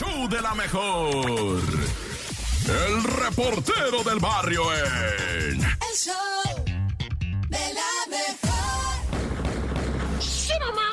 show de la mejor. El reportero del barrio en... El show de la mejor. Sí, mamá.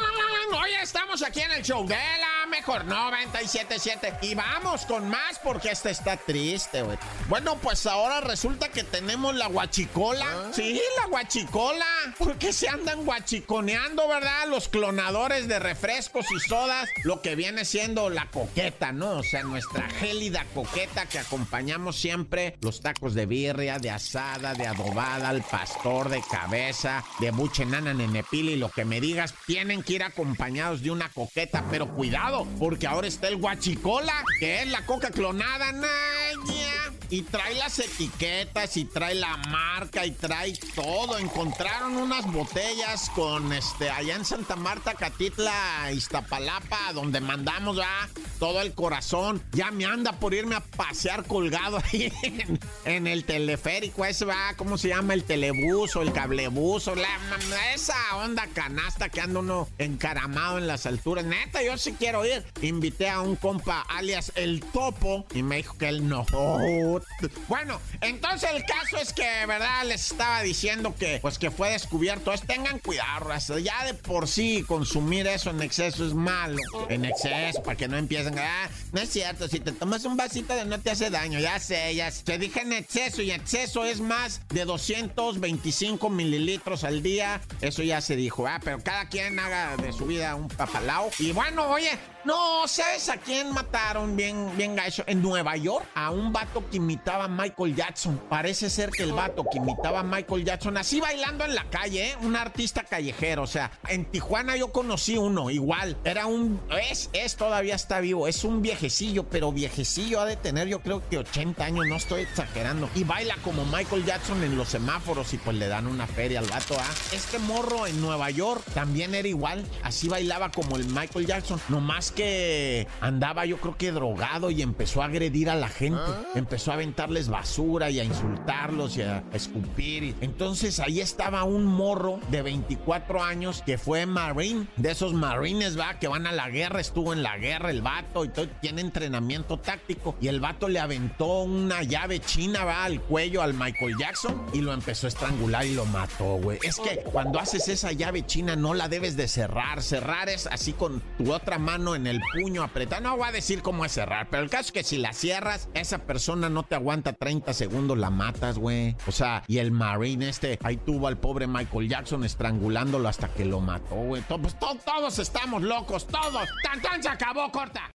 Hoy estamos aquí en el show de la mejor 977 y vamos con más porque este está triste, güey. Bueno, pues ahora resulta que tenemos la guachicola. Sí, la guachicola. ¿Por qué se andan guachiconeando, verdad? Los clonadores de refrescos y sodas, lo que viene siendo la coqueta, ¿no? O sea, nuestra gélida coqueta que acompañamos siempre los tacos de birria, de asada, de adobada, al pastor, de cabeza, de buche nana nenepili, lo que me digas, tienen que ir acompañados de una coqueta, pero cuidado, porque ahora está el guachicola, que es la coca clonada, naña. Y trae las etiquetas y trae la marca y trae todo. Encontraron unas botellas con este allá en Santa Marta, Catitla, Iztapalapa, donde mandamos ya todo el corazón. Ya me anda por irme a pasear colgado ahí en, el teleférico. Ese va, ¿cómo se llama? El telebús o el cablebús o la, esa onda canasta que anda uno encaramado en las alturas. Neta, yo sí quiero ir. Invité a un compa alias El Topo y me dijo que él no. Bueno, entonces el caso es que, ¿verdad? Les estaba diciendo que, pues que fue descubierto. Es, tengan cuidado. Ya de por sí consumir eso en exceso es malo. En exceso, para que no empiecen. Ah, no es cierto. Si te tomas un vasito de no te hace daño. Ya sé, ya sé. Te dije en exceso y exceso es más de 225 mililitros al día. Eso ya se dijo, ah, pero cada quien haga de su vida un papalao. Y bueno, oye, no, ¿sabes a quién mataron bien, bien gacho? En Nueva York, a un vato que imitaba a Michael Jackson. Parece ser que el vato que imitaba a Michael Jackson, así bailando en la calle, ¿eh? Un artista callejero. O sea, en Tijuana yo conocí uno, igual. Era un. Es, es, todavía está vivo. Es un viejecillo, pero viejecillo ha de tener, yo creo que 80 años, no estoy exagerando. Y baila como Michael Jackson en los semáforos y pues le dan una feria al vato, ¿ah? Este morro en Nueva York también era igual. Así bailaba como el Michael Jackson. Nomás que andaba yo creo que drogado y empezó a agredir a la gente. Empezó a aventarles basura y a insultarlos y a escupir. Entonces ahí estaba un morro de 24 años que fue marine, de esos marines, va, que van a la guerra, estuvo en la guerra el vato y todo, tiene entrenamiento táctico. Y el vato le aventó una llave china, va, al cuello al Michael Jackson y lo empezó a estrangular y lo mató, güey. Es que cuando haces esa llave china no la debes de cerrar. Cerrar es así con tu otra mano en el puño apretado. No voy a decir cómo es cerrar, pero el caso es que si la cierras, esa persona no te aguanta 30 segundos, la matas, güey. O sea, y el Marine este, ahí tuvo al pobre Michael Jackson estrangulándolo hasta que lo mató, güey. Pues to- todos estamos locos, todos. ¡Tan, tan! Se acabó, corta.